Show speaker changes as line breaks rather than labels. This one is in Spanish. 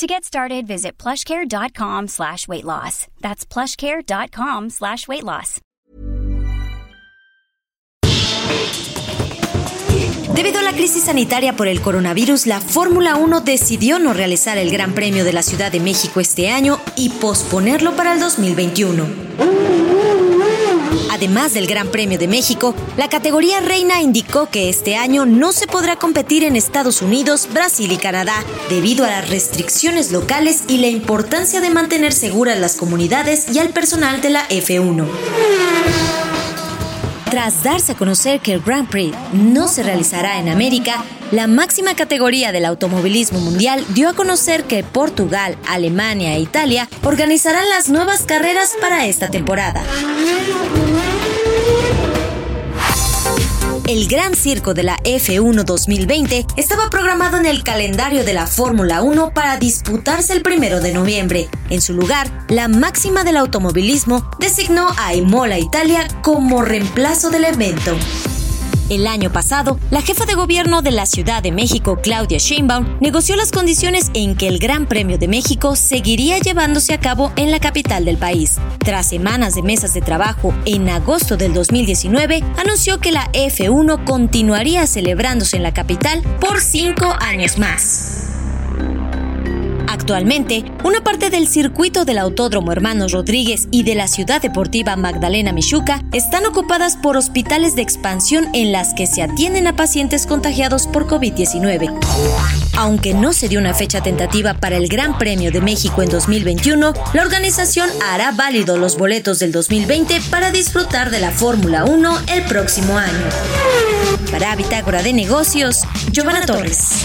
To get started, visit plushcare.com slash weight. That's plushcare.com slash weight.
Debido a la crisis sanitaria por el coronavirus, la Fórmula 1 decidió no realizar el Gran Premio de la Ciudad de México este año y posponerlo para el 2021. Además del Gran Premio de México, la categoría reina indicó que este año no se podrá competir en Estados Unidos, Brasil y Canadá debido a las restricciones locales y la importancia de mantener seguras las comunidades y al personal de la F1. Tras darse a conocer que el Grand Prix no se realizará en América, la máxima categoría del automovilismo mundial dio a conocer que Portugal, Alemania e Italia organizarán las nuevas carreras para esta temporada. El Gran Circo de la F1 2020 estaba programado en el calendario de la Fórmula 1 para disputarse el primero de noviembre. En su lugar, la máxima del automovilismo designó a Imola Italia como reemplazo del evento. El año pasado, la jefa de gobierno de la Ciudad de México, Claudia Sheinbaum, negoció las condiciones en que el Gran Premio de México seguiría llevándose a cabo en la capital del país. Tras semanas de mesas de trabajo, en agosto del 2019, anunció que la F1 continuaría celebrándose en la capital por cinco años más. Actualmente, una parte del circuito del Autódromo Hermanos Rodríguez y de la Ciudad Deportiva Magdalena Michuca están ocupadas por hospitales de expansión en las que se atienden a pacientes contagiados por COVID-19. Aunque no se dio una fecha tentativa para el Gran Premio de México en 2021, la organización hará válido los boletos del 2020 para disfrutar de la Fórmula 1 el próximo año. Para Bitácora de Negocios, Giovanna Torres.